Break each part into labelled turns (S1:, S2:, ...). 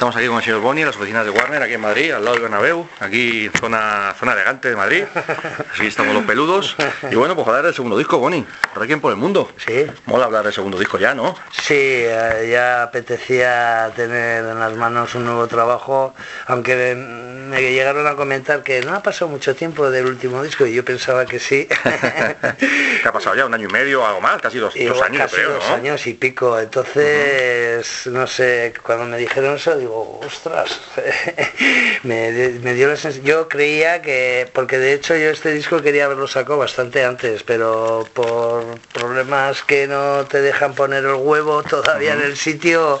S1: Estamos aquí con el señor Boni en las oficinas de Warner, aquí en Madrid, al lado de Bernabéu, aquí zona, zona elegante de Madrid. Así estamos los peludos. Y bueno, pues hablar del segundo disco, Boni. Requiem por el mundo.
S2: Sí.
S1: Mola hablar del segundo disco ya, ¿no?
S2: Sí, eh, ya apetecía tener en las manos un nuevo trabajo, aunque me llegaron a comentar que no ha pasado mucho tiempo del último disco y yo pensaba que sí.
S1: ¿Qué ha pasado ya? ¿Un año y medio algo más? Casi dos, dos años,
S2: casi
S1: creo,
S2: dos
S1: ¿no?
S2: años y pico. Entonces, no sé, cuando me dijeron eso, digo, ostras, me, me dio la sensación, yo creía que, porque de hecho yo este disco quería haberlo sacado bastante antes, pero por problemas que no te dejan poner el huevo todavía en el sitio,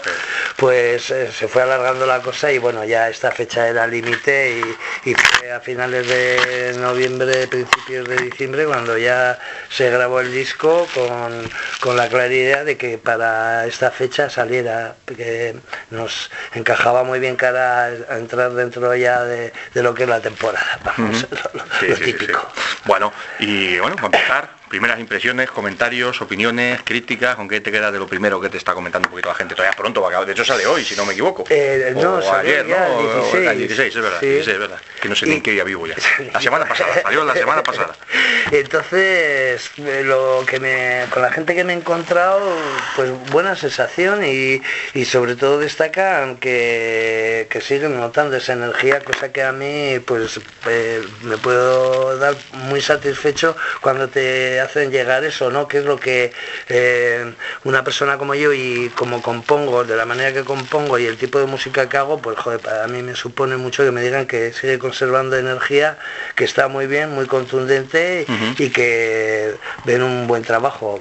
S2: pues eh, se fue alargando la cosa y bueno, ya esta fecha era límite y, y fue a finales de noviembre, principios de diciembre, cuando ya se grabó el disco con, con la claridad de que para esta fecha saliera, que nos encajaba muy bien cara a entrar dentro ya de, de lo que es la temporada, vamos,
S1: Ujú.
S2: lo, lo-
S1: Sí,
S2: lo
S1: sí, sí,
S2: típico.
S1: sí. Bueno, y bueno, para empezar, primeras impresiones, comentarios, opiniones, críticas, ¿con qué te quedas de lo primero que te está comentando un poquito la gente? Todavía pronto, va a acabar- de hecho sale hoy, si no me equivoco.
S2: Eh, no,
S1: o ayer, ¿no?
S2: el
S1: O- o-
S2: 16.
S1: el 16, es verdad,
S2: Sí.
S1: 16, es verdad. Que no sé ni
S2: Y-
S1: en qué día vivo ya. La semana pasada, salió la semana pasada.
S2: Entonces, eh, lo que me, con la gente que me he encontrado, pues buena sensación y, y sobre todo destacan que, que siguen notando esa energía, cosa que a mí pues eh, me puedo dar muy satisfecho cuando te hacen llegar eso, ¿no? Que es lo que eh, una persona como yo y como compongo, de la manera que compongo y el tipo de música que hago, pues joder, para mí me supone mucho que me digan que sigue conservando energía, que está muy bien, muy contundente y que ven un buen trabajo.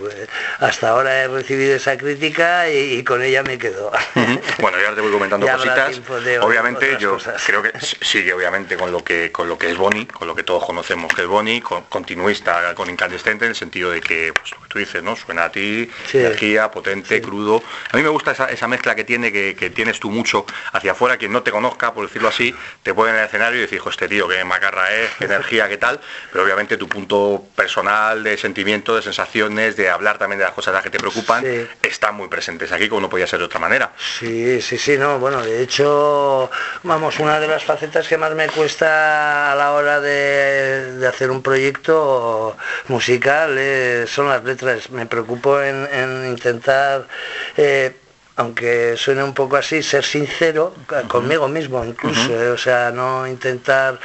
S2: Hasta ahora he recibido esa crítica y, y con ella me quedo.
S1: Ujú. Bueno, ya te voy comentando cositas.
S2: de
S1: Obviamente yo
S2: cosas.
S1: creo que sigue obviamente con lo que con lo que es Bonnie, con lo que todos conocemos que es Bonnie, con- continuista con incandescente en el sentido de que pues lo que tú dices, ¿no? Suena a ti,
S2: Sí.
S1: energía, potente, crudo. A mí me gusta esa, esa mezcla que tiene, que, que tienes tú mucho hacia afuera, quien no te conozca, por decirlo así, te puede en el escenario y decir, "Jo, este tío, qué macarra es, qué energía, qué tal, pero obviamente tu punto personal de sentimiento, de sensaciones, de hablar también de las cosas que te preocupan,
S2: Sí.
S1: están muy presentes aquí, como no podía ser de otra manera.
S2: Sí, sí, sí, no, bueno, de hecho, vamos, una de las facetas que más me cuesta a la hora de, de hacer un proyecto musical eh, son las letras. Me preocupo en, en intentar, eh, aunque suene un poco así, ser sincero conmigo mismo incluso, eh, o sea, no intentar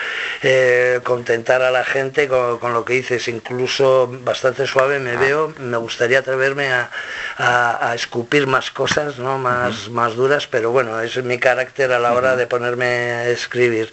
S2: contentar a la gente con, con lo que dices, incluso bastante suave me veo, me gustaría atreverme a, a- a escupir más cosas, ¿no? más, más duras, pero bueno, ese es mi carácter a la hora de ponerme a escribir.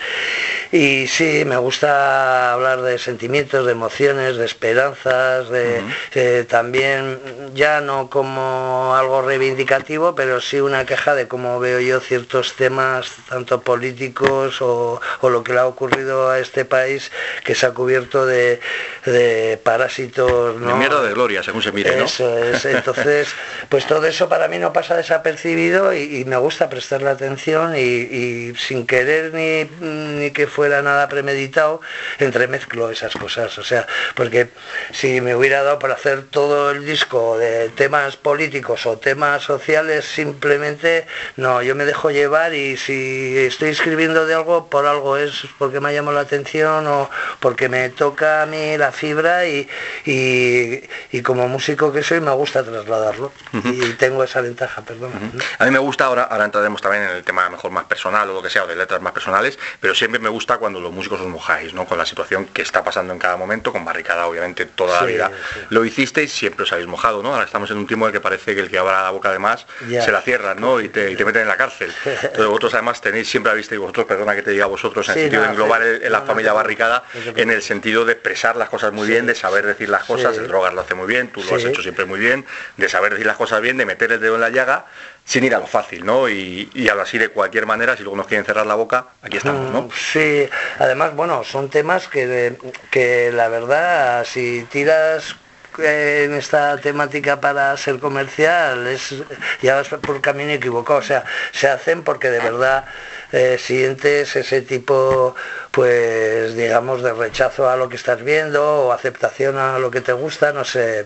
S2: Y sí, me gusta hablar de sentimientos, de emociones, de esperanzas, de eh, también ya no como algo reivindicativo, pero sí una queja de cómo veo yo ciertos temas, tanto políticos o, o lo que le ha ocurrido a este país, que se ha cubierto de, de parásitos.
S1: De mierda de gloria, según se mire, ¿no?
S2: Eso es, entonces, pues todo eso para mí no pasa desapercibido y, y me gusta prestarle atención y, y sin querer ni, ni que fuera nada premeditado, entremezclo esas cosas. O sea, porque si me hubiera dado por hacer todo el disco de temas políticos o temas sociales, simplemente no, yo me dejo llevar y si estoy escribiendo de algo, por algo es porque me ha llamado la atención o porque me toca a mí la fibra y, y, y como músico que soy me gusta trasladarlo y tengo esa ventaja, perdón.
S1: A mí me gusta, ahora, ahora entraremos también en el tema mejor más personal o lo que sea, o de letras más personales, pero siempre me gusta cuando los músicos os mojáis, ¿no? Con la situación que está pasando en cada momento, con barricada obviamente toda la vida.
S2: sí.
S1: Lo hicisteis, siempre os habéis mojado, ¿no? Ahora estamos en un tiempo en el que parece que el que abra la boca de más se la cierran, ¿no? Y te, y te meten en la cárcel. Entonces vosotros además tenéis, siempre habéis tenido vosotros, perdona que te diga vosotros, en el sentido
S2: no,
S1: de englobar el- en la
S2: No,
S1: familia barricada, en el sentido de expresar las cosas muy bien, de saber decir las cosas, el drogas lo hace muy bien, tú lo has hecho siempre muy bien, de saber decir las cosas bien, de meter el dedo en la llaga, sin ir a lo fácil, ¿no? Y, y así de cualquier manera, si luego nos quieren cerrar la boca, aquí estamos, ¿no?
S2: Mm, Sí, además, bueno, son temas que, que la verdad, si tiras eh, en esta temática para ser comercial, es ya vas por camino equivocado. O sea, se hacen porque de verdad eh, sientes ese tipo, pues digamos, de rechazo a lo que estás viendo o aceptación a lo que te gusta, no sé.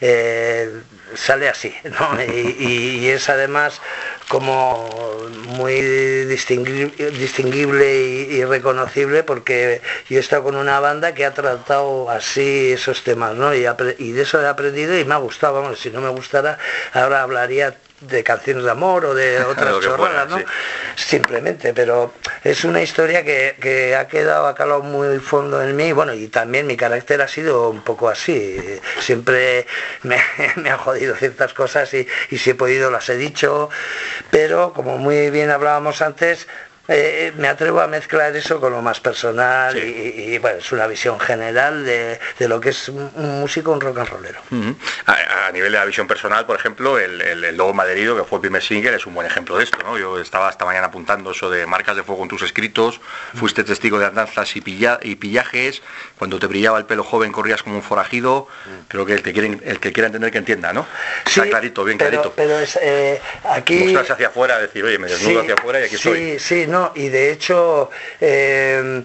S2: Eh, sale así, ¿no? y, es además como muy distinguible y, reconocible porque yo he estado con una banda que ha tratado así esos temas, ¿no? Y, y de eso he aprendido y me ha gustado, vamos, si no me gustara, ahora hablaría de canciones de amor o de otras chorradas, ¿no? Simplemente, pero es una historia que, ha quedado, ha calado muy fondo en mí, bueno, y también mi carácter ha sido un poco así, siempre me, me han jodido ciertas cosas y, y si he podido las he dicho, pero como muy bien hablábamos antes, eh, me atrevo a mezclar eso con lo más personal y, bueno, es una visión general de, lo que es un, músico, un rock and rollero.
S1: a, nivel de la visión personal, por ejemplo, el, el, Lobo Maderido, que fue el primer single, es un buen ejemplo de esto. ¿no? Yo estaba esta mañana apuntando eso de marcas de fuego en tus escritos, fuiste testigo de andanzas y, y pillajes, cuando te brillaba el pelo joven corrías como un forajido, creo que el que, quiere, el que quiera entender que entienda, ¿no? Está clarito, bien clarito.
S2: Pero es, eh, aquí...
S1: Mostrarse hacia afuera, decir, oye, me desnudo hacia afuera y aquí
S2: sí, Sí, no, y de hecho eh,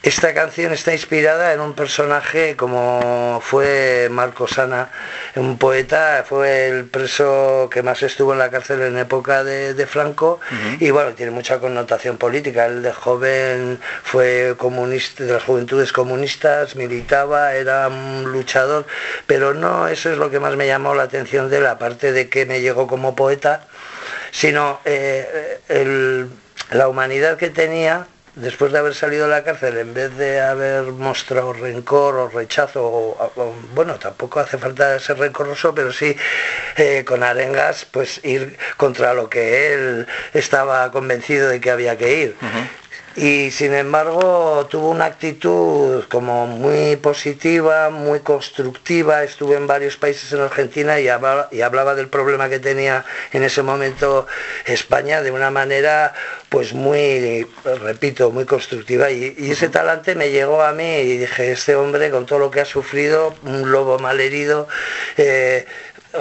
S2: esta canción está inspirada en un personaje como fue Marco Sana, un poeta, fue el preso que más estuvo en la cárcel en época de, Franco y bueno, tiene mucha connotación política. Él de joven fue comunista, de las juventudes comunistas, militaba, era un luchador, pero no eso es lo que más me llamó la atención de él, aparte de que me llegó como poeta, sino eh, el la humanidad que tenía después de haber salido de la cárcel, en vez de haber mostrado rencor o rechazo, bueno, tampoco hace falta ser rencoroso, pero sí eh, con arengas, pues ir contra lo que él estaba convencido de que había que ir y sin embargo tuvo una actitud como muy positiva, muy constructiva, estuve en varios países en Argentina y hablaba, del problema que tenía en ese momento España de una manera pues muy, repito, muy constructiva. Y, ese talante me llegó a mí y dije, este hombre con todo lo que ha sufrido, un lobo malherido, eh,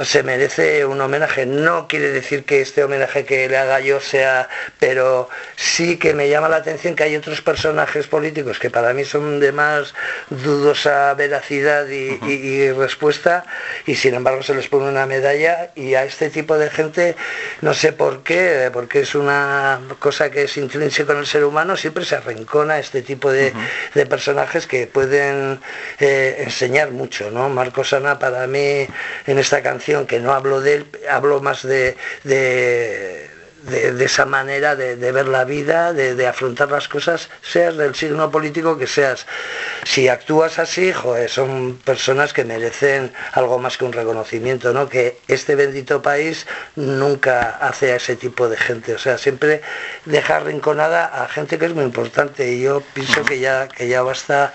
S2: se merece un homenaje. No quiere decir que este homenaje que le haga yo sea, pero sí que me llama la atención que hay otros personajes políticos que para mí son de más dudosa veracidad y, respuesta y sin embargo se les pone una medalla y a este tipo de gente no sé por qué, porque es una cosa que es intrínseca en el ser humano, siempre se arrencona este tipo de, personajes que pueden eh, enseñar mucho, ¿no? Marcos Ana para mí en esta canción que no hablo de él, hablo más de, de, esa manera de, ver la vida, de, afrontar las cosas, seas del signo político que seas. Si actúas así, joder, son personas que merecen algo más que un reconocimiento, ¿no? Que este bendito país nunca hace a ese tipo de gente, o sea, siempre deja rinconada a gente que es muy importante y yo pienso que ya, que ya basta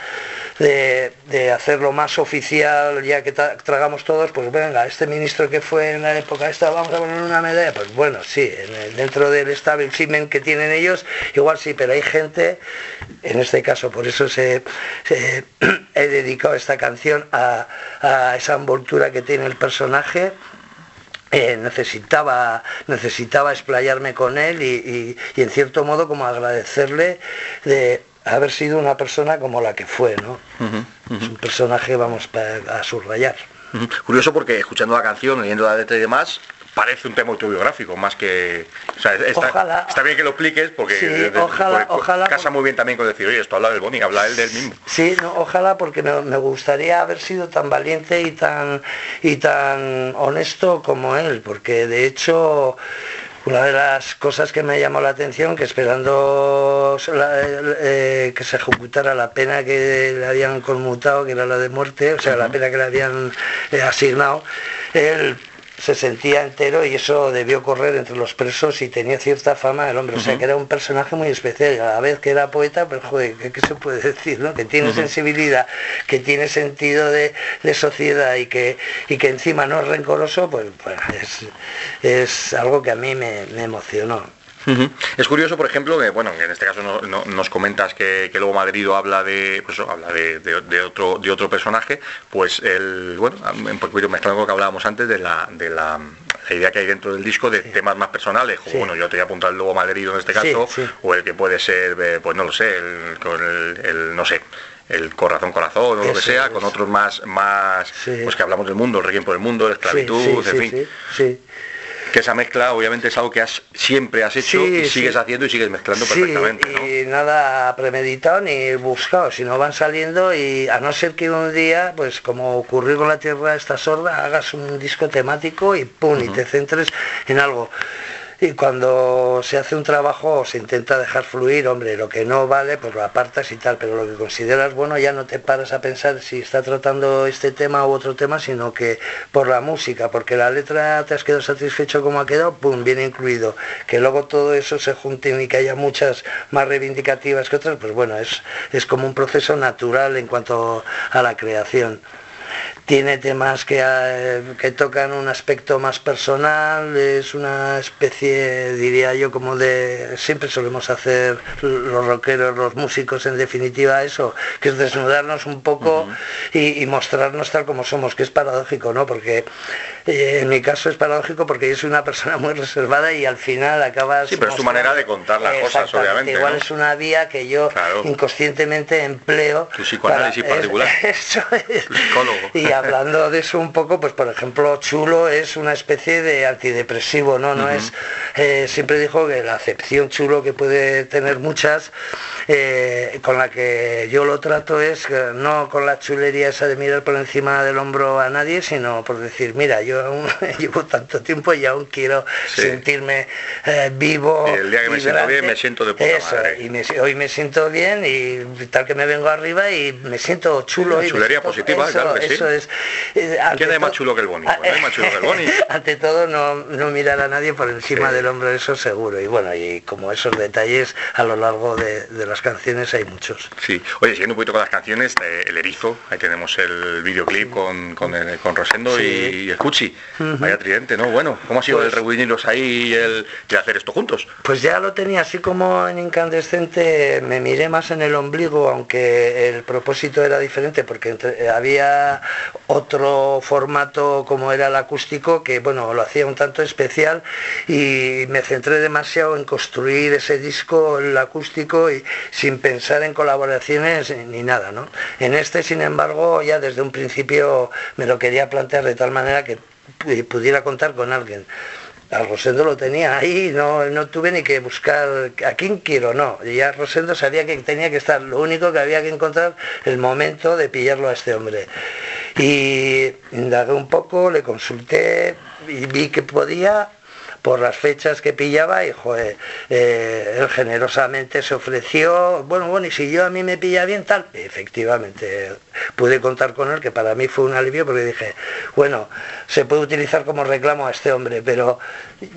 S2: de, hacerlo más oficial, ya que tragamos todos, pues venga, este ministro que fue en la época esta, vamos a poner una medalla, pues bueno, sí, dentro del establishment que tienen ellos, igual sí, pero hay gente, en este caso, por eso se, he dedicado esta canción a, esa envoltura que tiene el personaje, eh, necesitaba, necesitaba explayarme con él y, y, en cierto modo como agradecerle de, haber sido una persona como la que fue, ¿no? Es un personaje, vamos, a subrayar.
S1: Curioso porque escuchando la canción, leyendo la letra y demás, parece un tema autobiográfico más que o sea, está, bien que lo expliques porque,
S2: ojalá,
S1: casa muy bien también con decir oye esto habla del Boni habla él del mismo
S2: sí ojalá porque me, me, gustaría haber sido tan valiente y tan y tan honesto como él porque de hecho una de las cosas que me llamó la atención, que esperando eh, que se ejecutara la pena que le habían conmutado, que era la de muerte, o sea, la pena que le habían eh, asignado, él se sentía entero y eso debió correr entre los presos y tenía cierta fama el hombre. O sea, que era un personaje muy especial. A la vez que era poeta, pero joder, ¿qué, se puede decir? ¿no? Que tiene sensibilidad, que tiene sentido de, sociedad y que, y que encima no es rencoroso, pues, es, algo que a mí me emocionó.
S1: Es curioso, por ejemplo, que bueno, en este caso no, nos comentas que, que luego Madrid habla de, pues, habla de, otro, de otro personaje, pues el, bueno, un poquito mezclando con lo que hablábamos antes de la, de la la idea que hay dentro del disco de temas más personales, como bueno, yo te voy a apuntar el lobo malherido en este caso, o el que puede ser, eh, pues no lo sé, el, con el, no sé, el corazón corazón o lo que sea, con otros más, más pues que hablamos del mundo, el requiem por el mundo, la esclavitud, en fin que esa mezcla obviamente es algo que has, siempre has hecho y sigues haciendo y sigues mezclando perfectamente.
S2: Y nada premeditado ni buscado, sino van saliendo y a no ser que un día, pues como ocurrió con la Tierra esta sorda, hagas un disco temático y pum, y te centres en algo y cuando se hace un trabajo se intenta dejar fluir, hombre, lo que no vale pues lo apartas y tal, pero lo que consideras bueno ya no te paras a pensar si está tratando este tema u otro tema, sino que por la música, porque la letra te has quedado satisfecho como ha quedado, pum, viene incluido. Que luego todo eso se junte y que haya muchas más reivindicativas que otras, pues bueno, es, es como un proceso natural en cuanto a la creación tiene temas que, eh, que, tocan un aspecto más personal, es una especie, diría yo, como de, siempre solemos hacer los rockeros, los músicos, en definitiva eso, que es desnudarnos un poco y, mostrarnos tal como somos, que es paradójico, ¿no? Porque eh, en mi caso es paradójico porque yo soy una persona muy reservada y al final acabas...
S1: Sí, pero es tu manera de contar las cosas, obviamente.
S2: Igual es una vía que yo inconscientemente empleo.
S1: Tu psicoanálisis particular.
S2: Eso es. psicólogo hablando de eso un poco, pues por ejemplo, chulo es una especie de antidepresivo, ¿no? No es, eh, siempre dijo que la acepción chulo que puede tener muchas, eh, con la que yo lo trato es no con la chulería esa de mirar por encima del hombro a nadie, sino por decir, mira, yo aún llevo tanto tiempo y aún quiero sentirme eh, vivo.
S1: Y el día que me siento bien me siento de puta eso,
S2: Y hoy me siento bien y tal que me vengo arriba y me siento chulo.
S1: chulería positiva, claro que
S2: eso es
S1: eh, ¿Quién es más chulo que el Boni? más chulo que el Boni.
S2: ante todo no, no, mirar a nadie por encima del hombro, eso seguro. Y bueno, y como esos detalles a lo largo de, las canciones hay muchos.
S1: Sí, oye, siguiendo un poquito con las canciones, eh, El Erizo, ahí tenemos el videoclip con, con, con Rosendo y, el Cuchi. Vaya tridente, ¿no? Bueno, ¿cómo ha sido pues el reunirlos ahí y el de hacer esto juntos?
S2: Pues ya lo tenía así como en incandescente, me miré más en el ombligo, aunque el propósito era diferente, porque había otro formato como era el acústico que bueno lo hacía un tanto especial y me centré demasiado en construir ese disco el acústico y sin pensar en colaboraciones ni nada ¿no? en este sin embargo ya desde un principio me lo quería plantear de tal manera que pudiera contar con alguien a Rosendo lo tenía ahí, no, no tuve ni que buscar a quién quiero, no. Ya Rosendo sabía que tenía que estar, lo único que había que encontrar el momento de pillarlo a este hombre. Y indagué un poco, le consulté y vi que podía por las fechas que pillaba y joder, eh, él generosamente se ofreció, bueno, bueno, y si yo a mí me pilla bien tal, efectivamente pude contar con él, que para mí fue un alivio porque dije, bueno, se puede utilizar como reclamo a este hombre, pero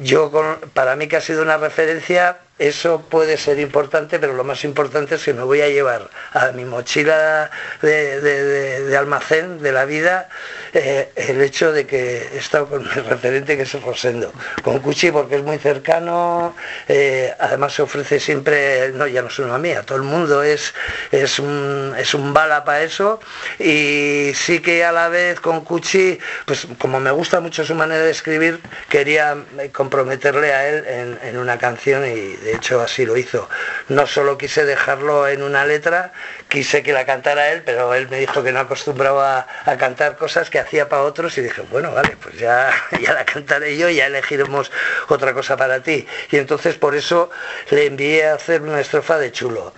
S2: yo con, para mí que ha sido una referencia eso puede ser importante, pero lo más importante es que me voy a llevar a mi mochila de, almacén de la vida eh, el hecho de que he estado con mi referente que es Rosendo, con Cuchi porque es muy cercano, eh, además se ofrece siempre, no, ya no es una mía, todo el mundo es, es, un, es un bala para eso y sí que a la vez con Cuchi, pues como me gusta mucho su manera de escribir, quería comprometerle a él en, en una canción y de hecho así lo hizo. No solo quise dejarlo en una letra, quise que la cantara él, pero él me dijo que no acostumbraba a, cantar cosas que hacía para otros y dije, bueno, vale, pues ya, ya la cantaré yo, ya elegiremos otra cosa para ti. Y entonces por eso le envié a hacer una estrofa de chulo.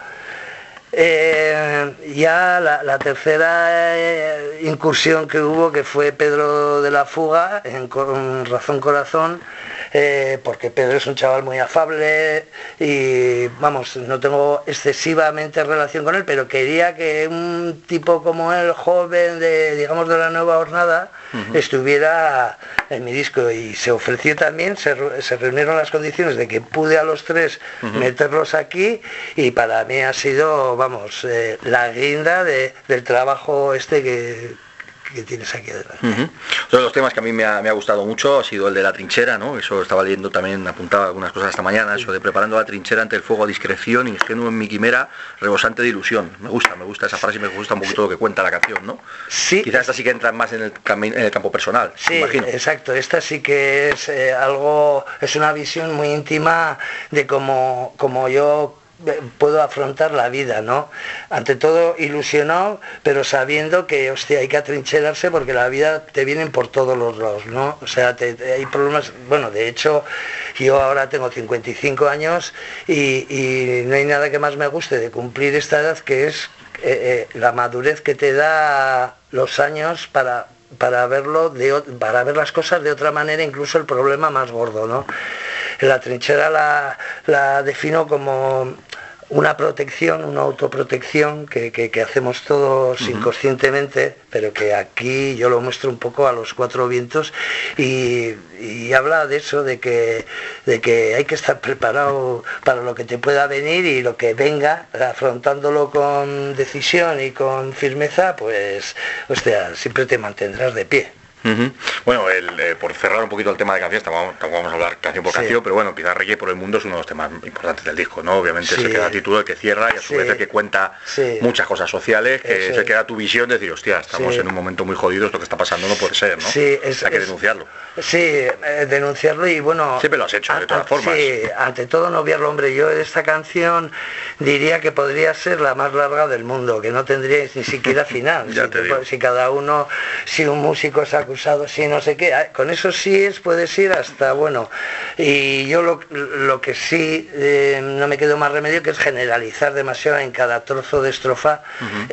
S2: Eh, ya la, tercera eh, incursión que hubo, que fue Pedro de la Fuga, en Razón Corazón, eh, porque Pedro es un chaval muy afable y vamos, no tengo excesivamente relación con él, pero quería que un tipo como él, joven de, digamos, de la nueva jornada, estuviera en mi disco. Y se ofreció también, se, reunieron las condiciones de que pude a los tres meterlos aquí y para mí ha sido, vamos, eh, la guinda del trabajo este que que tienes aquí adelante.
S1: Uno de los temas que a mí me ha, gustado mucho ha sido el de la trinchera, ¿no? Eso estaba leyendo también, apuntaba algunas cosas esta mañana, eso de preparando la trinchera ante el fuego a discreción, ingenuo en mi quimera, rebosante de ilusión. Me gusta, me gusta esa frase y me gusta un poquito lo que cuenta la canción, ¿no?
S2: Sí.
S1: Quizás esta sí que entra más en el, en el campo personal,
S2: sí, exacto. Esta sí que es eh, algo, es una visión muy íntima de cómo, como yo puedo afrontar la vida, ¿no? Ante todo ilusionado, pero sabiendo que, hostia, hay que atrincherarse porque la vida te vienen por todos los lados, ¿no? O sea, hay problemas, bueno, de hecho, yo ahora tengo 55 años y, no hay nada que más me guste de cumplir esta edad que es eh, eh, la madurez que te da los años para, para verlo, de, para ver las cosas de otra manera, incluso el problema más gordo, ¿no? La trinchera la, la defino como una protección, una autoprotección que, que, hacemos todos inconscientemente, pero que aquí yo lo muestro un poco a los cuatro vientos y, habla de eso, de que, de que hay que estar preparado para lo que te pueda venir y lo que venga, afrontándolo con decisión y con firmeza, pues, hostia, siempre te mantendrás de pie.
S1: Bueno, eh, por cerrar un poquito el tema de canciones, tampoco, vamos a hablar canción por canción, pero bueno, Pilar Reyes por el mundo es uno de los temas importantes del disco, ¿no? Obviamente se queda título el que cierra y a su vez el que cuenta muchas cosas sociales, que se queda tu visión de decir, hostia, estamos en un momento muy jodido, esto que está pasando no puede ser, ¿no?
S2: Sí,
S1: Hay que denunciarlo.
S2: Sí, eh, denunciarlo y bueno...
S1: Siempre lo has hecho, de todas formas.
S2: Sí, ante todo no obviarlo, hombre. Yo de esta canción diría que podría ser la más larga del mundo, que no tendría ni siquiera final. si, cada uno, si un músico es acusado, si no sé qué, ah, con eso sí es, puedes ir hasta, bueno, y yo lo, que sí eh, no me quedo más remedio que es generalizar demasiado en cada trozo de estrofa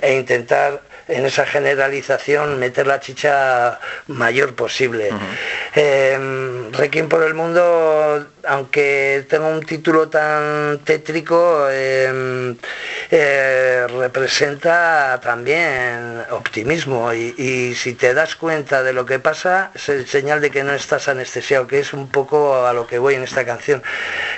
S2: e intentar en esa generalización meter la chicha mayor posible. Uh Requiem por el mundo, aunque tenga un título tan tétrico, em, eh, representa también optimismo. Y, si te das cuenta de lo que pasa, es señal de que no estás anestesiado, que es un poco a lo que voy en esta canción,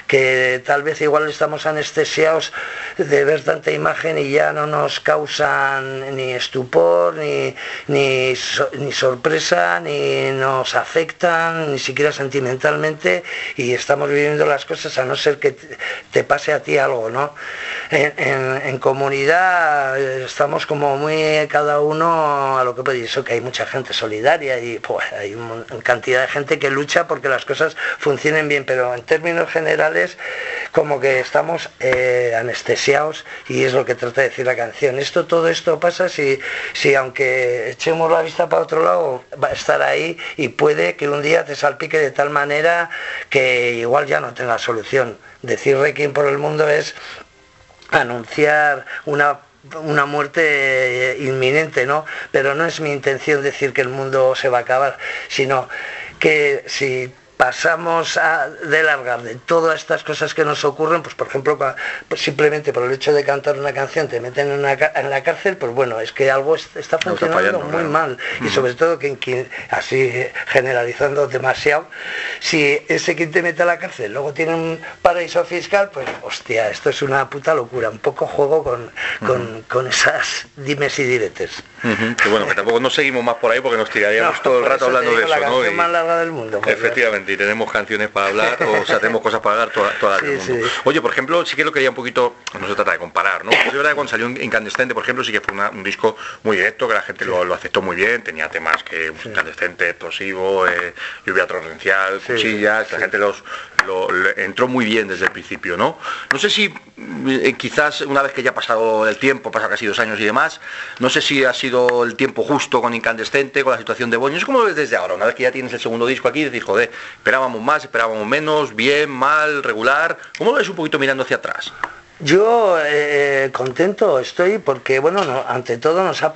S2: que tal vez igual estamos anestesiados de ver tanta imagen y ya no nos causan ni estupor, ni, ni, ni sorpresa, ni nos afectan, ni siquiera sentimentalmente, y estamos viviendo las cosas a no ser que te, pase a ti algo, ¿no? En, comunidad estamos como muy cada uno a lo que puede, eso que hay mucha gente solidaria y pues, hay una cantidad de gente que lucha porque las cosas funcionen bien, pero en términos generales como que estamos eh, anestesiados y es lo que trata de decir la canción. Esto, todo esto pasa si, si aunque echemos la vista para otro lado, va a estar ahí y puede que un día te salpique de tal manera que igual ya no tenga solución. Decir requiem por el mundo es anunciar una una muerte inminente, ¿no? Pero no es mi intención decir que el mundo se va a acabar, sino que si pasamos a, de largar de todas estas cosas que nos ocurren, pues por ejemplo, pues simplemente por el hecho de cantar una canción te meten en, en la cárcel, pues bueno, es que algo está funcionando muy mal. Y sobre todo, que, así generalizando demasiado, si ese quien te mete a la cárcel luego tiene un paraíso fiscal, pues hostia, esto es una puta locura. Un poco juego con, con, esas dimes y diretes.
S1: Que bueno, que tampoco no seguimos más por ahí porque nos tiraríamos todo el rato hablando de eso.
S2: La canción más larga del mundo.
S1: Efectivamente y tenemos canciones para hablar, o, sea, tenemos cosas para hablar toda, toda el mundo. Oye, por ejemplo, sí que lo quería un poquito, no se trata de comparar, ¿no? Es verdad que cuando salió Incandescente, por ejemplo, sí que fue un disco muy directo, que la gente lo, aceptó muy bien, tenía temas que Incandescente, explosivo, eh, lluvia torrencial, cuchillas, la gente los lo, entró muy bien desde el principio, ¿no? No sé si eh, quizás una vez que ya ha pasado el tiempo, pasa casi dos años y demás, no sé si ha sido el tiempo justo con Incandescente, con la situación de Boño, es como desde ahora, una vez que ya tienes el segundo disco aquí, decís, joder, esperábamos más, esperábamos menos, bien, mal, regular, ¿cómo lo ves un poquito mirando hacia atrás?
S2: Yo eh, contento estoy porque, bueno, ante todo nos ha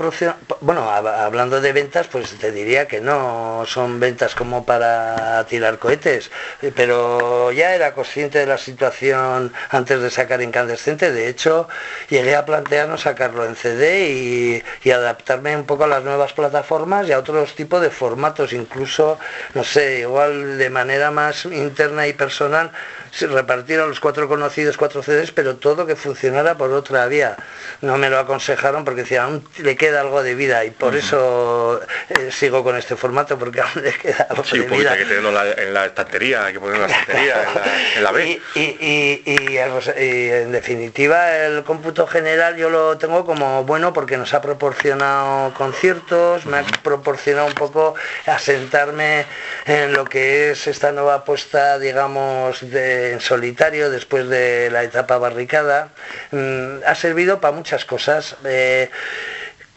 S2: bueno, hablando de ventas, pues te diría que no son ventas como para tirar cohetes, pero ya era consciente de la situación antes de sacar Incandescente, de hecho llegué a plantearnos sacarlo en CD y, adaptarme un poco a las nuevas plataformas y a otros tipos de formatos, incluso, no sé, igual de manera más interna y personal, repartir a los cuatro conocidos cuatro CDs, pero todo que funcionara por otra vía. No me lo aconsejaron porque decían, aún le queda algo de vida y por eso eh, sigo con este formato porque aún le queda algo
S1: Sí,
S2: de vida.
S1: hay que tenerlo en la, estantería, hay que ponerlo en la estantería, en la, en la B.
S2: Y, y- y- y el res- y en definitiva el cómputo general yo lo tengo como bueno porque nos ha proporcionado conciertos, me ha proporcionado un poco asentarme en lo que es esta nueva apuesta, digamos, de, en solitario después de la etapa barricada. Mm, ha servido para muchas cosas. Eh,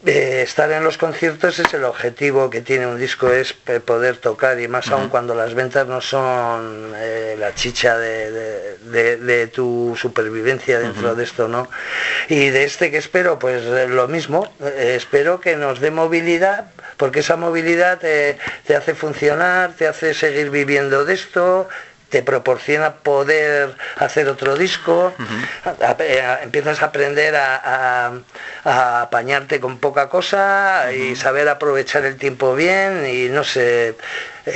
S2: eh, estar en los conciertos es el objetivo que tiene un disco, es poder tocar y más aún cuando las ventas no son eh, la chicha de, de- de- de tu supervivencia dentro de esto, ¿no? Y de este que espero, pues lo mismo, eh, espero que nos dé movilidad, porque esa movilidad te hace funcionar, te hace seguir viviendo de esto, te proporciona poder hacer otro disco, a- a- eh, empiezas a aprender a, a- apañarte con poca cosa y saber aprovechar el tiempo bien y no sé,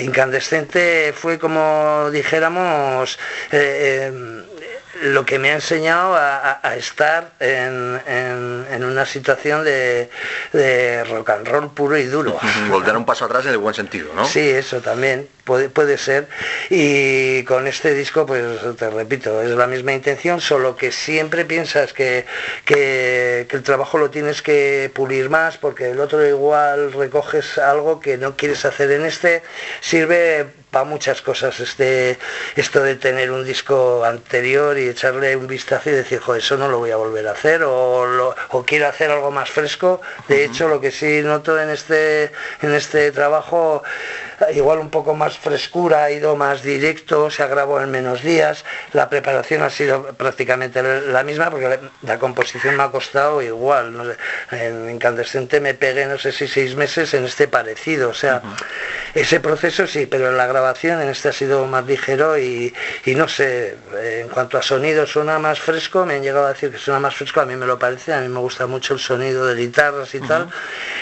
S2: incandescente fue como dijéramos eh, eh, lo que me ha enseñado a, a- a estar en, en- en una situación de, de rock and roll puro y duro.
S1: Volver un paso atrás en el buen sentido, ¿no?
S2: Sí, eso también puede, puede ser. Y con este disco, pues te repito, es la misma intención, solo que siempre piensas que, que- que el trabajo lo tienes que pulir más, porque el otro igual recoges algo que no quieres hacer en este, sirve para muchas cosas este esto de tener un disco anterior y echarle un vistazo y decir, jo, eso no lo voy a volver a hacer o, lo- o quiero hacer algo más fresco. De hecho, lo que sí noto en este en este trabajo igual un poco más frescura, ha ido más directo, se ha grabado en menos días, la preparación ha sido prácticamente la misma porque la, composición me ha costado igual, no sé, en Incandescente me pegué no sé si seis meses en este parecido, o sea, ese proceso sí, pero en la grabación en este ha sido más ligero y, y no sé, en cuanto a sonido suena más fresco, me han llegado a decir que suena más fresco, a mí me lo parece, a mí me gusta mucho el sonido de guitarras y tal,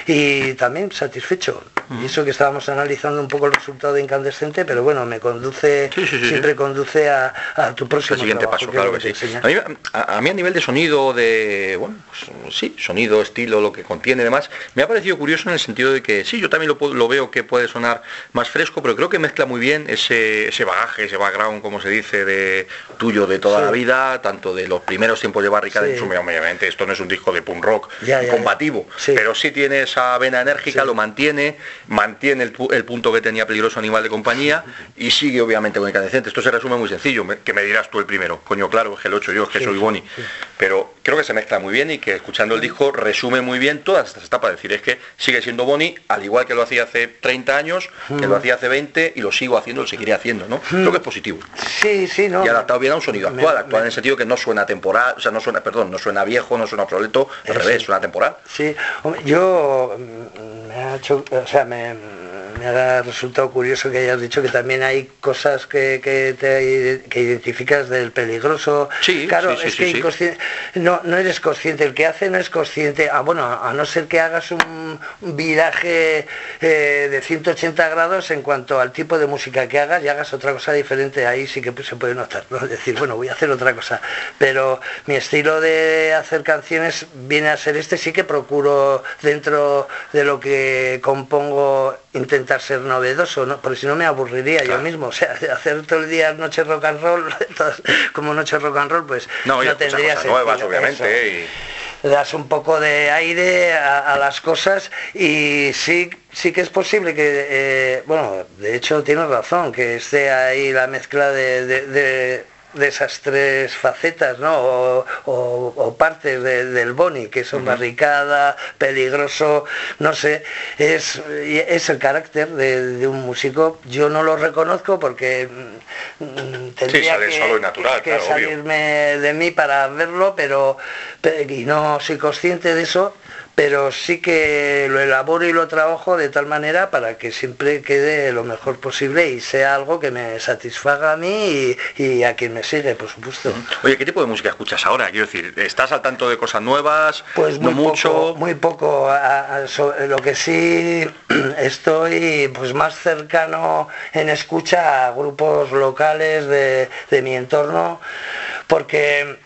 S2: y también satisfecho. Y eso que estábamos analizando un poco el resultado de Incandescente, pero bueno, me conduce,
S1: Sí, sí, sí,
S2: siempre conduce a, a tu
S1: el
S2: próximo
S1: siguiente
S2: trabajo,
S1: paso, claro que sí. A mí, a- a mí a nivel de sonido, de, bueno, pues, sí, sonido, estilo, lo que contiene y demás, me ha parecido curioso en el sentido de que sí, yo también lo, veo que puede sonar más fresco, pero creo que mezcla muy bien ese, ese bagaje, ese background, como se dice, de tuyo de toda la vida, tanto de los primeros tiempos de Barricada, en su- obviamente esto no es un disco de punk rock
S2: Ya, ya,
S1: combativo,
S2: ya.
S1: Pero sí tiene esa vena enérgica, lo mantiene, mantiene el, pu- el punto que tenía peligroso animal de compañía y sigue obviamente con incandescente. Esto se resume muy sencillo, que me dirás tú el primero. Coño, claro, es el 8 yo, es que
S2: Sí,
S1: soy
S2: sí,
S1: Boni.
S2: sí.
S1: Pero creo que se mezcla muy bien y que escuchando el disco resume muy bien todas estas etapas. Es decir, es que sigue siendo Boni, al igual que lo hacía hace 30 años, que lo hacía hace 20 y lo sigo haciendo, lo seguiré haciendo, ¿no? Creo que es positivo.
S2: Sí, sí, no.
S1: Y adaptado bien a un sonido
S2: Me-
S1: actual, actual
S2: me-
S1: en el sentido que no suena temporal, o sea, no suena, perdón, no suena viejo, no suena obsoleto, al revés, suena temporal.
S2: Sí, yo mm, me ha hecho, o sea, me, me ha resultado curioso que hayas dicho que también hay cosas que, que te que identificas del peligroso.
S1: Sí,
S2: claro,
S1: sí, sí,
S2: es que inconscien- no, no eres consciente, el que hace no es consciente, ah, bueno, a no ser que hagas un viraje eh, de 180 grados en cuanto al tipo de música que hagas y hagas otra cosa diferente, ahí sí que se puede notar, ¿no? Decir, bueno, voy a hacer otra cosa, pero mi estilo de hacer canciones viene a ser este, sí que procuro dentro de lo que compongo intentar ser novedoso, ¿no? porque si no me aburriría yo mismo, o sea, hacer todo el día noche rock and roll, todas- como noche rock and roll, pues
S1: No, escuchar
S2: tendría
S1: cosas nuevas,
S2: sentido,
S1: obviamente, y-
S2: das un poco de aire a, a las cosas y sí sí que es posible que eh, bueno de hecho tienes razón que esté ahí la mezcla de, de- de- de esas tres facetas no o, o- o partes de- del boni que son barricada peligroso no sé es es el carácter de, de un músico. Yo no lo reconozco porque mm, tendría
S1: sale
S2: que,
S1: solo y natural,
S2: que
S1: claro, obvio.
S2: salir salirme de mí para verlo, pero pe- y no soy consciente de eso, pero sí que lo elaboro y lo trabajo de tal manera para que siempre quede lo mejor posible y sea algo que me satisfaga a mí y, y a quien me sigue, por supuesto.
S1: Oye, ¿qué tipo de música escuchas ahora? Quiero decir, ¿estás al tanto de cosas nuevas?
S2: Pues
S1: no
S2: muy
S1: mucho.
S2: poco, muy poco. A- a- so- lo que sí estoy pues más cercano en escucha a grupos locales de, de mi entorno, porque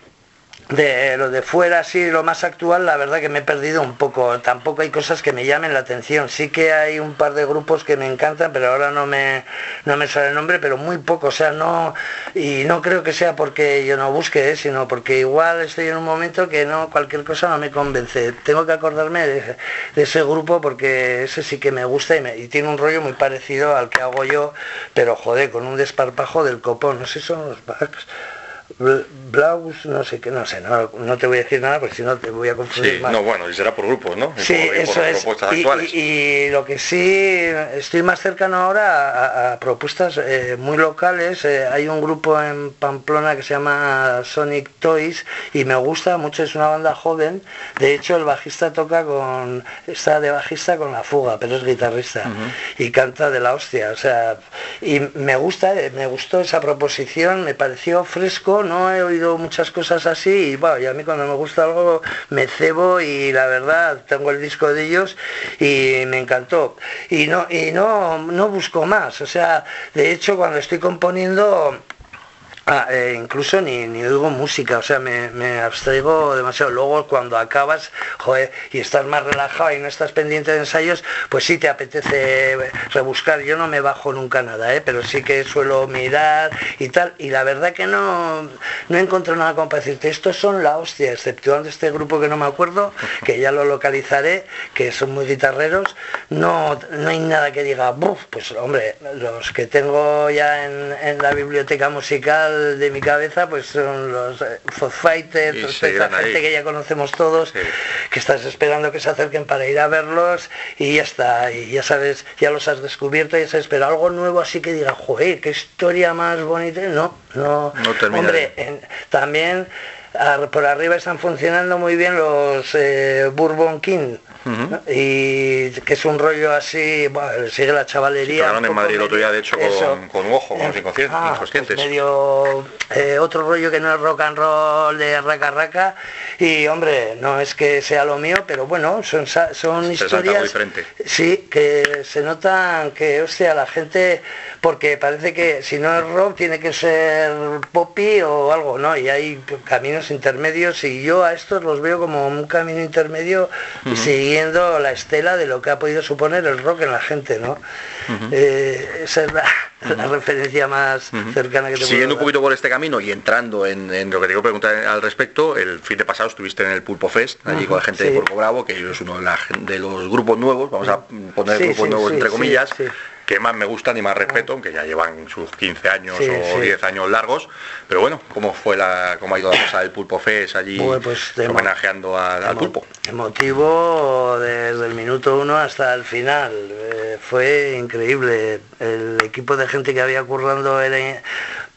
S2: de lo de fuera, sí, lo más actual, la verdad que me he perdido un poco. Tampoco hay cosas que me llamen la atención. Sí que hay un par de grupos que me encantan, pero ahora no me, no me sale el nombre, pero muy poco. O sea, no, y no creo que sea porque yo no busque, ¿eh? sino porque igual estoy en un momento que no, cualquier cosa no me convence. Tengo que acordarme de, ese grupo porque ese sí que me gusta y, tiene un rollo muy parecido al que hago yo, pero joder, con un desparpajo del copón. No sé son los backs Blaus, no sé qué, no sé, no, te voy a decir nada porque si no te voy a confundir
S1: sí, No, bueno, y será por grupos, ¿no?
S2: Sí, eso es. Y, lo que sí, estoy más cercano ahora a, propuestas eh, muy locales. Eh, hay un grupo en Pamplona que se llama Sonic Toys y me gusta mucho, es una banda joven. De hecho, el bajista toca con, está de bajista con la fuga, pero es guitarrista y canta de la hostia. O sea, y me gusta, eh, me gustó esa proposición, me pareció fresco no he oído muchas cosas así y, bueno, a mí cuando me gusta algo me cebo y la verdad tengo el disco de ellos y me encantó. Y no, y no, no busco más, o sea, de hecho cuando estoy componiendo Ah, eh, incluso ni, ni, oigo música, o sea, me, abstraigo demasiado. Luego cuando acabas, joder, y estás más relajado y no estás pendiente de ensayos, pues sí te apetece rebuscar. Yo no me bajo nunca nada, ¿eh? pero sí que suelo mirar y tal. Y la verdad que no, no encuentro nada como para decirte, estos son la hostia, exceptuando este grupo que no me acuerdo, que ya lo localizaré, que son muy guitarreros. No, no hay nada que diga, Buf, pues hombre, los que tengo ya en la biblioteca musical, de mi cabeza pues son los eh, Fighters, gente que ya conocemos todos, que estás esperando que se acerquen para ir a verlos y ya está, y ya sabes, ya los has descubierto, ya sabes, pero algo nuevo así que diga, joder, qué historia más bonita, no, no, hombre, también por arriba están funcionando muy bien los eh, Bourbon King y que es un rollo así, bueno, sigue la chavalería.
S1: en Madrid el otro día, de hecho, con, con ojo, con ah, inconscientes.
S2: medio eh, otro rollo que no es rock and roll de raca raca y hombre, no es que sea lo mío, pero bueno, son, son historias sí, que se notan que, hostia, la gente, porque parece que si no es rock tiene que ser poppy o algo, ¿no? Y hay caminos intermedios y yo a estos los veo como un camino intermedio siguiendo la estela de lo que ha podido suponer el rock en la gente, ¿no? Eh, esa es la, referencia más cercana que te
S1: Siguiendo un poquito por este camino y entrando en, lo que te quiero preguntar al respecto, el fin de pasado estuviste en el Pulpo Fest, allí con la gente de Porco Bravo, que es uno de, los grupos nuevos, vamos a poner grupos nuevos entre comillas, que más me gustan y más respeto, aunque ya llevan sus 15 años o 10 años largos. Pero bueno, ¿cómo fue la, cómo ha ido la cosa del Pulpo Fest allí pues, homenajeando al, pulpo?
S2: Emotivo desde el minuto uno hasta el final. Eh, fue increíble. El equipo de gente que había currando era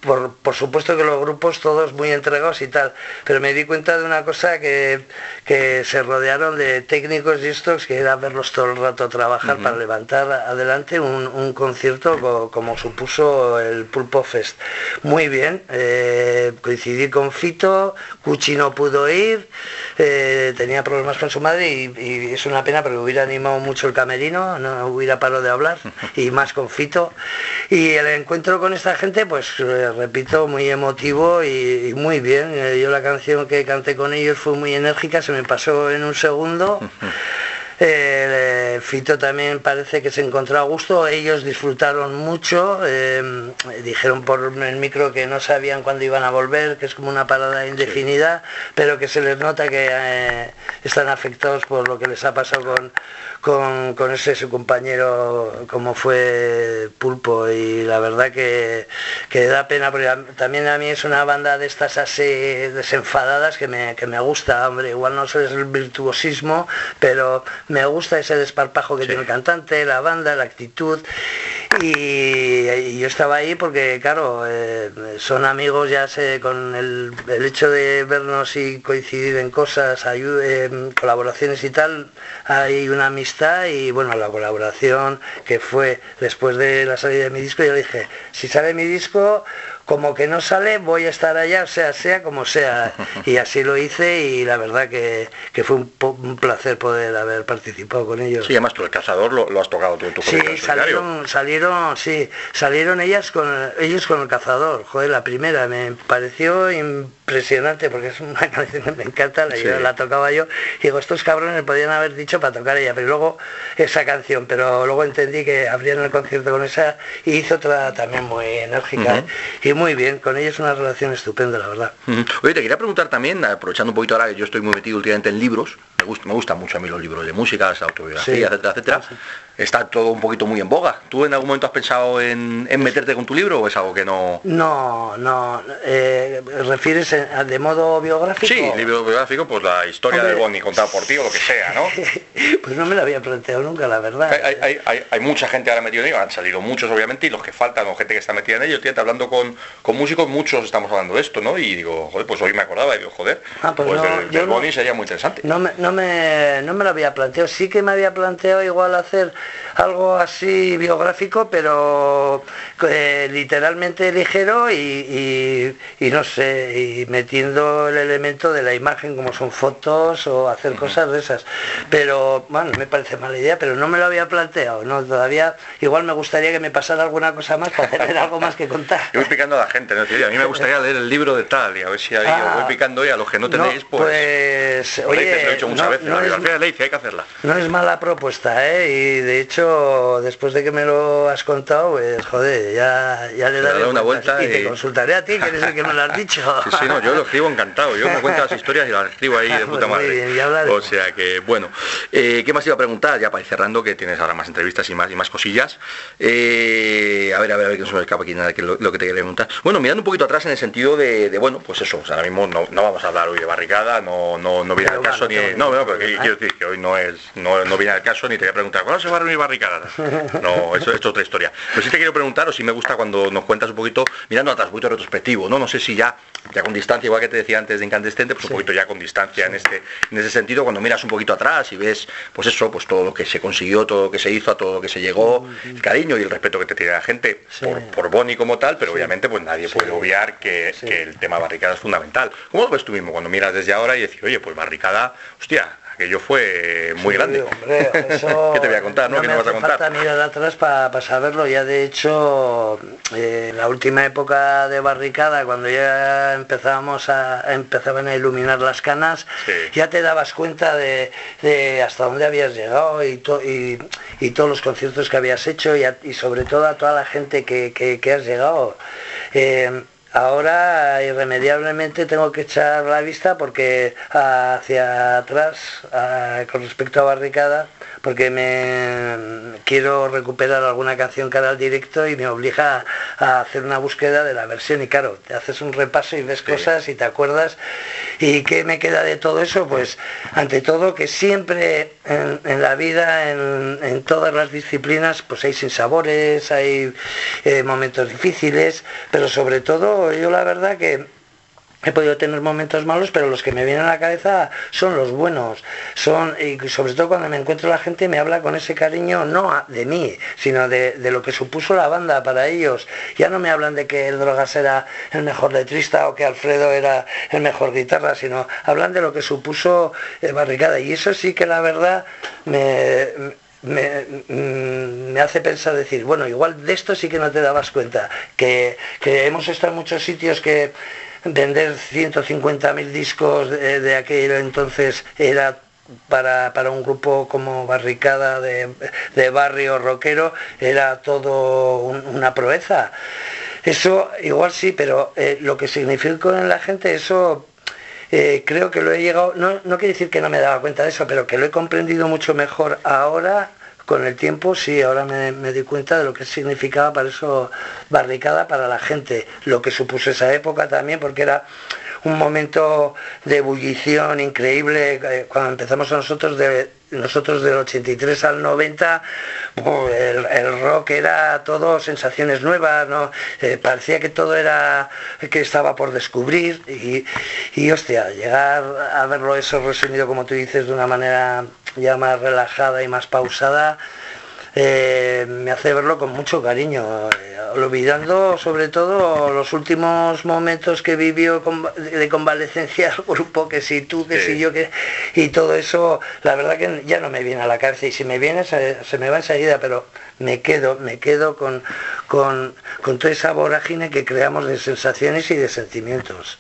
S2: por, supuesto que los grupos todos muy entregados y tal, pero me di cuenta de una cosa que, se rodearon de técnicos y estos, que era verlos todo el rato trabajar para levantar adelante un, concierto como, supuso el Pulpo Fest. Muy bien, eh, coincidí con Fito, Cuchi no pudo ir, eh, tenía problemas con su madre y, es una pena porque hubiera animado mucho el camerino, no hubiera parado de hablar, y más con Fito. Y el encuentro con esta gente, pues... Eh, repito, muy emotivo y, muy bien. Eh, yo la canción que canté con ellos fue muy enérgica, se me pasó en un segundo. Eh, Fito también parece que se encontró a gusto, ellos disfrutaron mucho, eh, dijeron por el micro que no sabían cuándo iban a volver, que es como una parada indefinida, pero que se les nota que están afectados por lo que les ha pasado con, con, ese su compañero como fue Pulpo. Y la verdad que, da pena porque también a mí es una banda de estas así desenfadadas que me, que me gusta, hombre, igual no es el virtuosismo, pero me gusta ese desparpajo que tiene el cantante, la banda, la actitud. Y, yo estaba ahí porque claro, eh, son amigos ya sé, con el, hecho de vernos y coincidir en cosas, colaboraciones y tal, hay una amistad y bueno, la colaboración que fue después de la salida de mi disco, yo dije, si sale mi disco, como que no sale, voy a estar allá, sea, sea como sea. Y así lo hice y la verdad que, fue un, placer poder haber participado con ellos.
S1: Sí, además tú el cazador lo, has tocado tú en tu
S2: Sí, salieron, salieron, sí, salieron ellas con ellos con el cazador. Joder, la primera me pareció impresionante porque es una canción que me encanta, la, la tocaba yo y digo, estos cabrones podían haber dicho para tocar ella, pero luego esa canción, pero luego entendí que abrieron el concierto con esa y hizo otra también muy enérgica y muy bien, con ella es una relación estupenda, la verdad.
S1: Oye, te quería preguntar también, aprovechando un poquito ahora que yo estoy muy metido últimamente en libros, me, gusta, me gustan mucho a mí los libros de música, las autobiografías, etcétera, etcétera. Ah, está todo un poquito muy en boga. ¿Tú en algún momento has pensado en, meterte con tu libro o es algo que no...?
S2: No, no. Eh, ¿Refieres de modo biográfico?
S1: Sí, libro biográfico, pues la historia de Bonnie contada por ti o lo que sea, ¿no?
S2: pues no me lo había planteado nunca, la verdad.
S1: Hay, mucha gente ahora metida en ello, han salido muchos obviamente, y los que faltan o gente que está metida en ello, estoy hablando con, con músicos, muchos estamos hablando de esto, ¿no? Y digo, joder, pues hoy me acordaba y digo, joder, ah, pues, pues Bonnie sería muy interesante.
S2: No me, no, me, no me lo había planteado, sí que me había planteado igual hacer algo así biográfico, pero eh, literalmente ligero y, no sé, y metiendo el elemento de la imagen como son fotos o hacer cosas de esas. Pero bueno, me parece mala idea, pero no me lo había planteado, no todavía igual me gustaría que me pasara alguna cosa más para tener algo más que contar.
S1: Yo voy picando a la gente, ¿no? a mí me gustaría leer el libro de tal y a ver si ahí ah, voy picando y a los que no tenéis, pues,
S2: pues oye,
S1: lo he hecho muchas veces, no es, hay que hacerla.
S2: No es mala propuesta, ¿eh? Y de hecho después de que me lo has contado, pues joder, ya, ya le daré
S1: una vuelta
S2: y, te consultaré a ti, que eres el que me lo has dicho.
S1: Sí, sí, no, yo lo escribo encantado, yo me cuento las historias y las escribo ahí de puta pues madre. o sea que, bueno, eh, ¿qué más iba a preguntar? Ya para ir cerrando, que tienes ahora más entrevistas y más y más cosillas. Eh, a ver, a ver, a ver, que no se me escapa aquí nada que lo, que te quería preguntar. Bueno, mirando un poquito atrás en el sentido de, bueno, pues eso, o sea, ahora mismo no, no, vamos a hablar hoy de barricada, no, no, no viene al caso ni... No, no, pero quiero decir que hoy no es, no, no viene al caso ni te voy a preguntar, ¿cuándo se va reunir barricada? No, eso, es otra historia. Pero sí te quiero preguntar, o si me gusta cuando nos cuentas un poquito, mirando atrás, un poquito retrospectivo, ¿no? No sé si ya, ya con distancia, igual que te decía antes de incandescente, pues un poquito ya con distancia en este, en ese sentido, cuando miras un poquito atrás y ves, pues eso, pues todo lo que se consiguió, todo lo que se hizo, a todo lo que se llegó, el cariño y el respeto que te tiene la gente por, por Bonnie como tal, pero obviamente pues nadie puede obviar que, que, el tema barricada es fundamental. ¿Cómo lo ves tú mismo cuando miras desde ahora y decir, oye, pues barricada, hostia, aquello fue muy grande.
S2: Hombre, eso,
S1: ¿Qué te voy a contar? ¿no?
S2: no me vas a contar? falta mirar atrás para saberlo. Ya de hecho, eh, en la última época de barricada, cuando ya empezábamos a, empezaban a iluminar las canas, ya te dabas cuenta de, hasta dónde habías llegado y, y, todos los conciertos que habías hecho y, sobre todo a toda la gente que, has llegado. Eh, Ahora irremediablemente tengo que echar la vista porque hacia atrás con respecto a Barricada porque me quiero recuperar alguna canción cada al directo y me obliga a, hacer una búsqueda de la versión. Y claro, te haces un repaso y ves cosas y te acuerdas. Y qué me queda de todo eso, pues ante todo que siempre en, la vida, en, todas las disciplinas, pues hay sinsabores, hay eh, momentos difíciles, pero sobre todo yo la verdad que He podido tener momentos malos, pero los que me vienen a la cabeza son los buenos. Son, y sobre todo cuando me encuentro la gente me habla con ese cariño, no de mí, sino de, lo que supuso la banda para ellos. Ya no me hablan de que el Drogas era el mejor letrista o que Alfredo era el mejor guitarra, sino hablan de lo que supuso eh, Barricada. Y eso sí que la verdad me, me, hace pensar decir, bueno, igual de esto sí que no te dabas cuenta, que, que hemos estado en muchos sitios que vender 150.000 discos de, aquel entonces era para, un grupo como Barricada de, barrio rockero era todo una proeza. Eso igual sí, pero eh, lo que significó en la gente, eso eh, creo que lo he llegado, no, no quiere decir que no me daba cuenta de eso, pero que lo he comprendido mucho mejor ahora con el tiempo sí, ahora me, di cuenta de lo que significaba para eso barricada para la gente, lo que supuso esa época también, porque era un momento de ebullición increíble, eh, cuando empezamos nosotros de nosotros del 83 al 90 el, rock era todo sensaciones nuevas no eh, parecía que todo era que estaba por descubrir y, y hostia llegar a verlo eso resumido como tú dices de una manera ya más relajada y más pausada, eh, me hace verlo con mucho cariño, eh, olvidando sobre todo los últimos momentos que vivió de convalecencia el grupo, que si tú, que si yo, que y todo eso, la verdad que ya no me viene a la cabeza y si me viene se, me va enseguida, pero me quedo, me quedo con, con, toda esa vorágine que creamos de sensaciones y de sentimientos.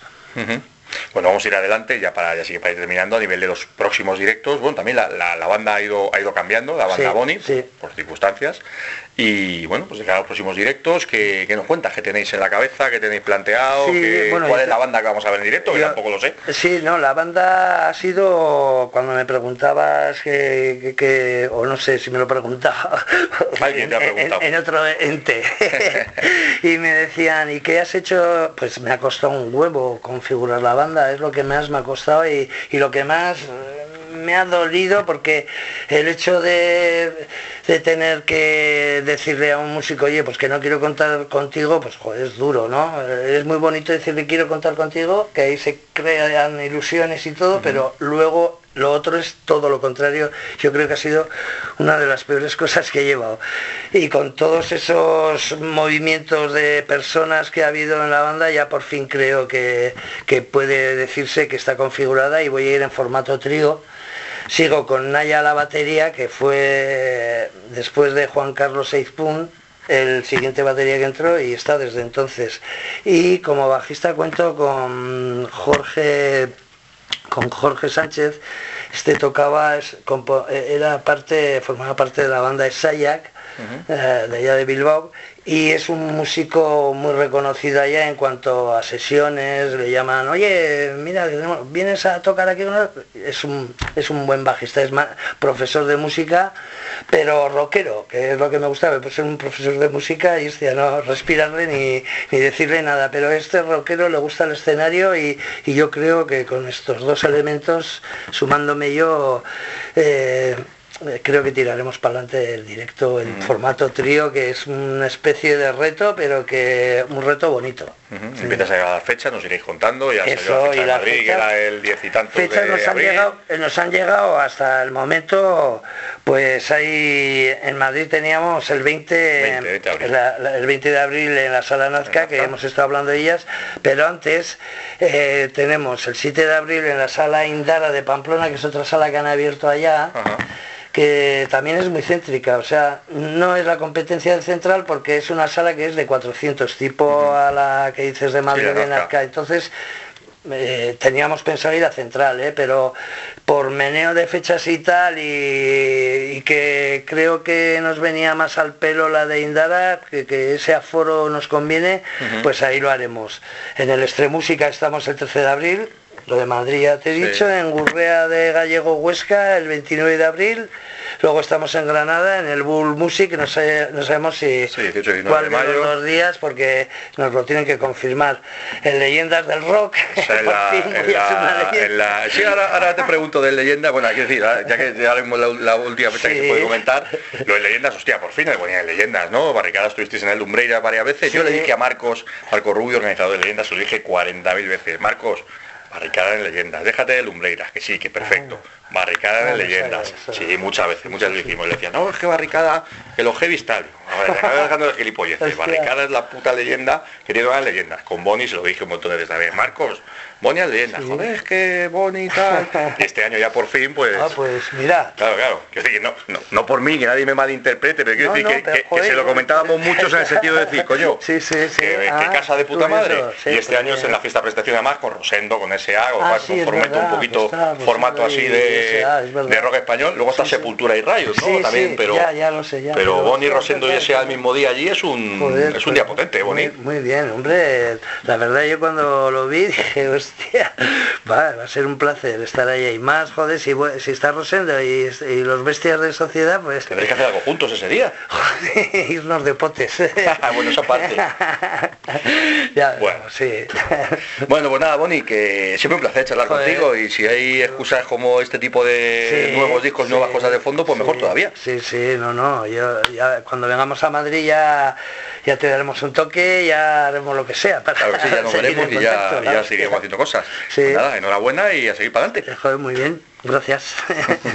S1: Bueno, vamos a ir adelante ya para ya sigue para ir terminando a nivel de los próximos directos. Bueno, también la, banda ha ido, ha ido cambiando, la banda Boni, por circunstancias. Y bueno, pues de los próximos directos, ¿qué, nos cuentas? ¿Qué tenéis en la cabeza? ¿Qué tenéis planteado? ¿Cuál es la banda que vamos a ver en directo? Yo, tampoco lo sé.
S2: Sí, no, la banda ha sido, cuando me preguntabas que, o no sé si me lo preguntaba,
S1: ¿Alguien te ha preguntado?
S2: En, otro ente. y me decían, ¿y qué has hecho? Pues me ha costado un huevo configurar la banda, es lo que más me ha costado y, y lo que más me ha dolido porque el hecho de, tener que decirle a un músico, oye, pues que no quiero contar contigo, pues joder, es duro, ¿no? Es muy bonito decirle quiero contar contigo, que ahí se crean ilusiones y todo, pero luego lo otro es todo lo contrario. Yo creo que ha sido una de las peores cosas que he llevado. Y con todos esos movimientos de personas que ha habido en la banda, ya por fin creo que, que puede decirse que está configurada y voy a ir en formato trío Sigo con Naya a la batería, que fue después de Juan Carlos Seizpun, el siguiente batería que entró y está desde entonces. Y como bajista cuento con Jorge con Jorge Sánchez, este tocaba, era parte, formaba parte de la banda de Sayak, eh, de allá de Bilbao, y es un músico muy reconocido allá en cuanto a sesiones, le llaman, oye, mira, vienes a tocar aquí, es un, es un buen bajista, es profesor de música, pero rockero, que es lo que me gustaba, pues ser un profesor de música y este, no respirarle ni, ni, decirle nada, pero este rockero le gusta el escenario y, yo creo que con estos dos elementos, sumándome yo, eh, creo que tiraremos para adelante el directo en mm. formato trío, que es una especie de reto, pero que un reto bonito.
S1: Empiezas a llegar a las fechas, nos iréis contando, ya Eso, la fecha y la Madrid, que era el 10 y tantos
S2: fechas nos han, llegado, eh, nos han llegado hasta el momento, pues ahí en Madrid teníamos el 20, el 20 de abril en la Sala Nazca, que hemos estado hablando de ellas, pero antes eh, tenemos el 7 de abril en la Sala Indara de Pamplona, que es otra sala que han abierto allá que también es muy céntrica, o sea, no es la competencia del central porque es una sala que es de 400, tipo a la que dices de Madrid en Arca. Entonces, eh, teníamos pensado ir a central, ¿eh? pero por meneo de fechas y tal, y, que creo que nos venía más al pelo la de Indara, que, ese aforo nos conviene, pues ahí lo haremos. En el Extremúsica estamos el 13 de abril, lo de Madrid ya te he dicho, en Gurrea de Gallego Huesca el 29 de abril. Luego estamos en Granada, en el Bull Music, no, no sabemos si cuál de, los dos días, porque nos lo tienen que confirmar. En Leyendas del Rock.
S1: sí, ahora, te pregunto de leyenda, bueno, hay que decir, ya que ya la, la última fecha que se puede comentar, lo de leyendas, hostia, por fin me ponían leyendas, ¿no? Barricadas tuvisteis en el Lumbreira varias veces. Yo le dije a Marcos, Marco Rubio, organizador de leyendas, se lo dije 40.000 veces. Marcos, Barricada en leyendas, déjate de lumbreiras, que sí, que perfecto. Ah. Barricada en leyendas. Sí, muchas veces, muchas veces dijimos. Le decían, no, es que barricada, que los heavy tal. dejando de gilipolleces. Barricada es la puta leyenda que tiene las leyendas. Con Bonnie se lo dije un montón de veces. Marcos, Bonnie es leyenda. Joder, es que Bonnie tal. Y este año ya por fin, pues.
S2: Ah, pues mira.
S1: Claro, claro. no, no, no, por mí, que nadie me malinterprete, pero quiero decir que, se lo comentábamos muchos en el sentido de decir, coño,
S2: sí, sí, sí.
S1: Que, ah, casa de puta madre. y este año es en la fiesta prestación además con Rosendo, con o ah, un poquito pues formato así de, de rock español. Luego está Sepultura y Rayos, ¿no? También, pero.
S2: Ya, lo sé, ya.
S1: Pero Bonnie, Rosendo y S.A. el mismo día allí es un, es un día potente, Bonnie.
S2: Muy, bien, hombre. La verdad yo cuando lo vi dije, hostia, va, a ser un placer estar ahí. Y más, joder, si, si está Rosendo y, los bestias de sociedad, pues...
S1: Tendréis que hacer algo juntos ese día.
S2: irnos de potes.
S1: bueno, esa parte.
S2: ya, bueno, sí.
S1: bueno, pues nada, Bonnie, que siempre un placer charlar contigo y si hay excusas como este tipo de nuevos discos, nuevas cosas de fondo, pues mejor todavía.
S2: Sí, sí, no, no. Yo, ya, cuando vengamos a Madrid ya, ya te daremos un toque, ya haremos lo que sea.
S1: Para claro que sí, ya nos veremos y ya, ya seguiremos haciendo cosas. Sí. Pues nada, enhorabuena y a seguir para adelante.
S2: Joder, muy bien, gracias.